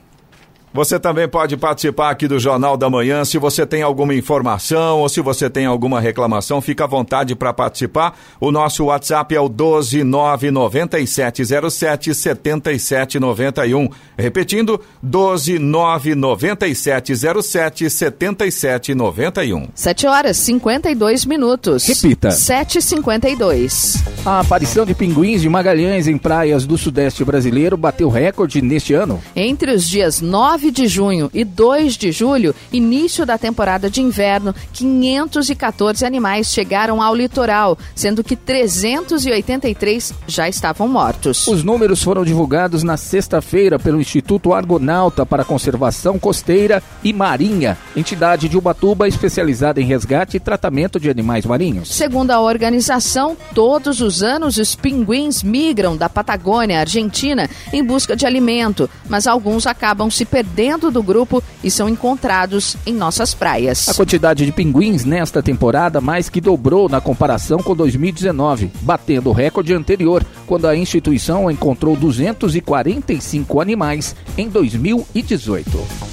Você também pode participar aqui do Jornal da Manhã. Se você tem alguma informação ou se você tem alguma reclamação, fica à vontade para participar. O nosso WhatsApp é o 1299707 7791. Repetindo, 1299707 7791. 7 horas 52 minutos. Repita. 7h52. A aparição de pinguins de Magalhães em praias do Sudeste brasileiro bateu recorde neste ano. Entre os dias 9 9 de junho e 2 de julho, início da temporada de inverno, 514 animais chegaram ao litoral, sendo que 383 já estavam mortos. Os números foram divulgados na sexta-feira pelo Instituto Argonauta para Conservação Costeira e Marinha, entidade de Ubatuba especializada em resgate e tratamento de animais marinhos. Segundo a organização, todos os anos os pinguins migram da Patagônia, Argentina, em busca de alimento, mas alguns acabam se perdendo dentro do grupo e são encontrados em nossas praias. A quantidade de pinguins nesta temporada mais que dobrou na comparação com 2019, batendo o recorde anterior, quando a instituição encontrou 245 animais em 2018.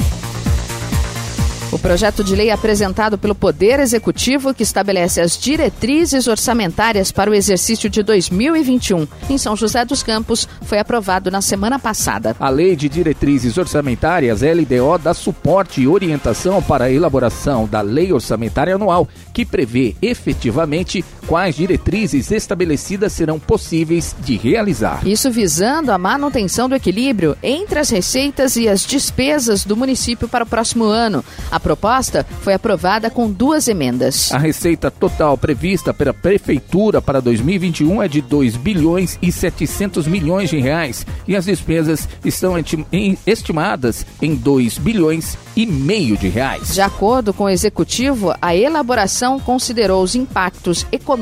O projeto de lei apresentado pelo Poder Executivo, que estabelece as diretrizes orçamentárias para o exercício de 2021 em São José dos Campos, foi aprovado na semana passada. A Lei de Diretrizes Orçamentárias, LDO, dá suporte e orientação para a elaboração da Lei Orçamentária Anual, que prevê efetivamente quais diretrizes estabelecidas serão possíveis de realizar. Isso visando a manutenção do equilíbrio entre as receitas e as despesas do município para o próximo ano. A proposta foi aprovada com duas emendas. A receita total prevista pela prefeitura para 2021 é de 2 bilhões e 700 milhões de reais e as despesas estão estimadas em 2 bilhões e meio de reais. De acordo com o executivo, a elaboração considerou os impactos econômicos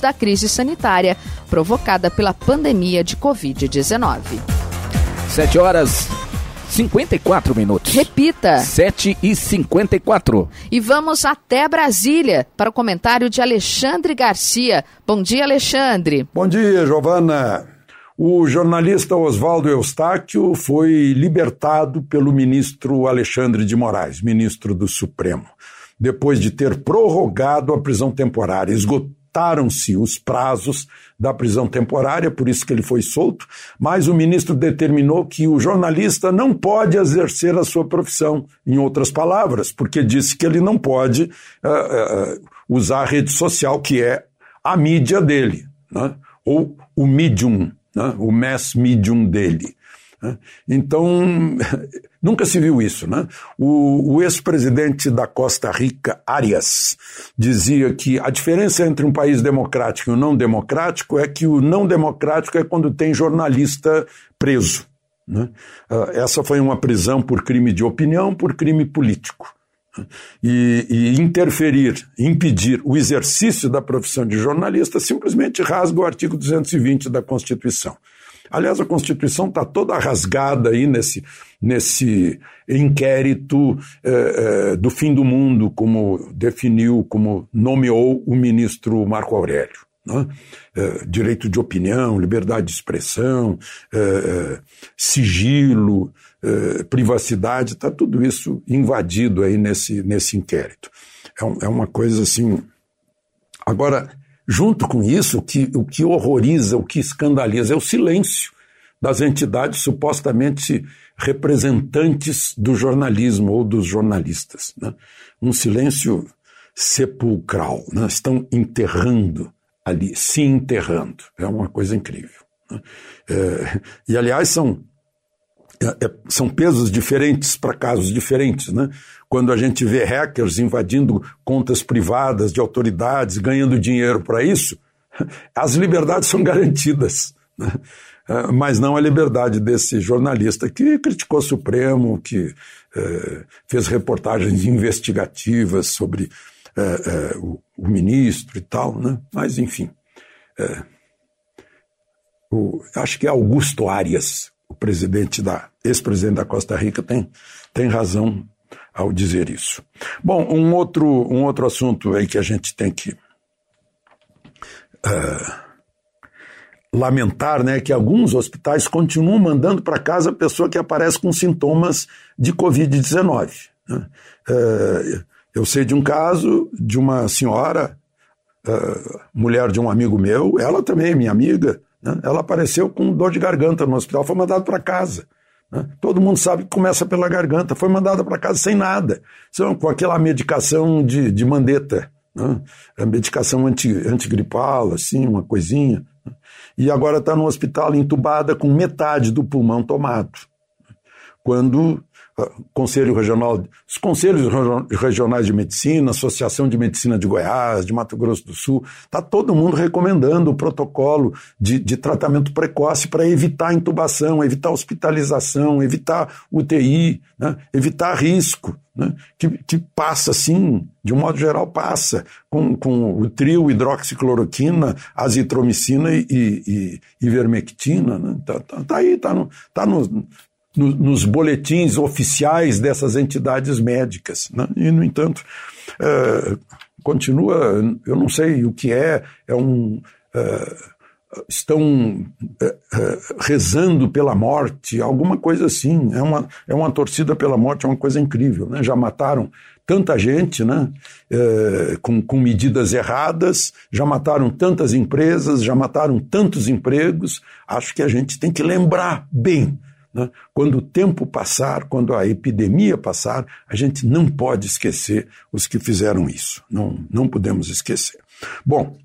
da crise sanitária provocada pela pandemia de Covid-19. 7 horas 54 minutos. Repita. 7 e 54. E vamos até Brasília para o comentário de Alexandre Garcia. Bom dia, Alexandre. Bom dia, Giovana. O jornalista Oswaldo Eustáquio foi libertado pelo ministro Alexandre de Moraes, ministro do Supremo, depois de ter prorrogado a prisão temporária, esgotou esgotaram-se os prazos da prisão temporária, por isso que ele foi solto, mas o ministro determinou que o jornalista não pode exercer a sua profissão, em outras palavras, porque disse que ele não pode uh, uh, usar a rede social, que é a mídia dele, né? ou o medium, né? o mass medium dele. Né? Então, nunca se viu isso. Né? O, o ex-presidente da Costa Rica, Arias, dizia que a diferença entre um país democrático e um não democrático é que o não democrático é quando tem jornalista preso. Né? Ah, essa foi uma prisão por crime de opinião, por crime político. Né? E, e, interferir, impedir o exercício da profissão de jornalista simplesmente rasga o artigo 220 da Constituição. Aliás, a Constituição está toda rasgada aí nesse, nesse inquérito eh, eh, do fim do mundo, como definiu, como nomeou o ministro Marco Aurélio. Né? Eh, direito de opinião, liberdade de expressão, sigilo, privacidade, está tudo isso invadido aí nesse, nesse inquérito. É, um, é uma coisa assim. Agora, Junto com isso, o que, o que horroriza, o que escandaliza é o silêncio das entidades supostamente representantes do jornalismo ou dos jornalistas. Né? Um silêncio sepulcral. Né? Estão enterrando ali, se enterrando. É uma coisa incrível. Né? É, e, aliás, são é, é, são pesos diferentes para casos diferentes, né? Quando a gente vê hackers invadindo contas privadas de autoridades, ganhando dinheiro para isso, as liberdades são garantidas, né? É, mas não a liberdade desse jornalista que criticou o Supremo, que é, fez reportagens investigativas sobre é, é, o, o, ministro e tal, né? Mas enfim, o, acho que é Augusto Arias o presidente da ex-presidente da Costa Rica tem, tem razão ao dizer isso. Bom, um outro, um outro assunto aí que a gente tem que uh, lamentar, né, que alguns hospitais continuam mandando para casa a pessoa que aparece com sintomas de Covid-19. Né? Uh, eu sei de um caso de uma senhora, uh, mulher de um amigo meu, ela também é minha amiga, né? Ela apareceu com dor de garganta no hospital, foi mandada para casa. Né? Todo mundo sabe que começa pela garganta, foi mandada para casa sem nada, com aquela medicação de, de mandeta, né? a medicação anti, antigripal, assim, uma coisinha. Né? E agora está no hospital entubada com metade do pulmão tomado. Quando Conselho Regional, os Conselhos Regionais de Medicina, Associação de Medicina de Goiás, de Mato Grosso do Sul, está todo mundo recomendando o protocolo de, de tratamento precoce para evitar intubação, evitar hospitalização, evitar UTI, né? evitar risco, né? que, que passa assim, de um modo geral passa, com, com o trio hidroxicloroquina, azitromicina e, e, e ivermectina. Né? Tá, tá, tá aí, tá no, tá no, no, nos boletins oficiais dessas entidades médicas. Né? E, no entanto, é, continua, eu não sei o que é, é um. É, estão é, é, rezando pela morte, alguma coisa assim. É uma, é uma torcida pela morte, é uma coisa incrível. Né? Já mataram tanta gente, né? É, com, com medidas erradas, já mataram tantas empresas, já mataram tantos empregos. Acho que a gente tem que lembrar bem. Né? Quando o tempo passar, quando a epidemia passar, a gente não pode esquecer os que fizeram isso. Não, não podemos esquecer. Bom,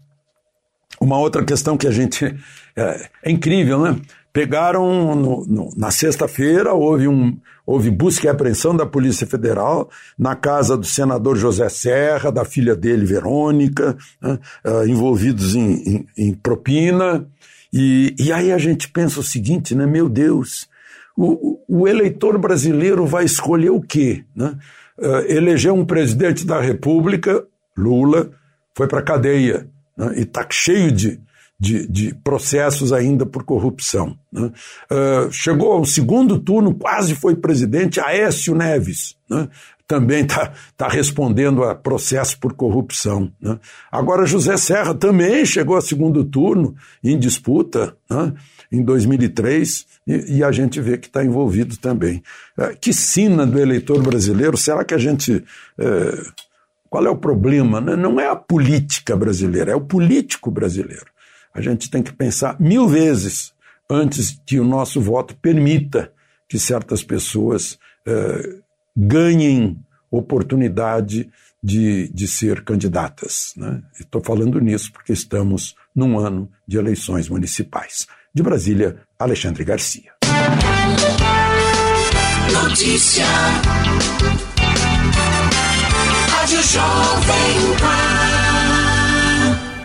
uma outra questão que a gente. É, é incrível, né? Pegaram no, no, na sexta-feira, houve, um, houve busca e apreensão da Polícia Federal na casa do senador José Serra, da filha dele, Verônica, né, uh, envolvidos em, em, em propina. E, e, aí a gente pensa o seguinte, né? Meu Deus, o, o eleitor brasileiro vai escolher o quê? Né? Uh, eleger um presidente da República, Lula, foi para a cadeia né? e está cheio de de, de processos ainda por corrupção. Né? Uh, chegou ao segundo turno, quase foi presidente, Aécio Neves. Né? Também está tá respondendo a processo por corrupção. Né? Agora, José Serra também chegou ao segundo turno em disputa né? Em 2003 e, e, a gente vê que está envolvido também. Uh, que sina do eleitor brasileiro? Será que a gente. Uh, qual é o problema? Né? Não é a política brasileira, é o político brasileiro a gente tem que pensar mil vezes antes que o nosso voto permita que certas pessoas eh, ganhem oportunidade de, de ser candidatas. Né? Estou falando nisso porque estamos num ano de eleições municipais. De Brasília, Alexandre Garcia. Notícia. Rádio Jovem Pan.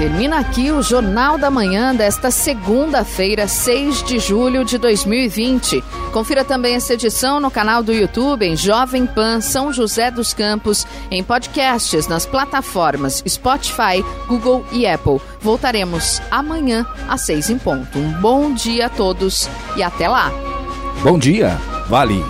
Termina aqui o Jornal da Manhã desta segunda-feira, 6 de julho de 2020. Confira também essa edição no canal do YouTube em Jovem Pan São José dos Campos, em podcasts nas plataformas Spotify, Google e Apple. Voltaremos amanhã às seis em ponto. Um bom dia a todos e até lá. Bom dia, Vale.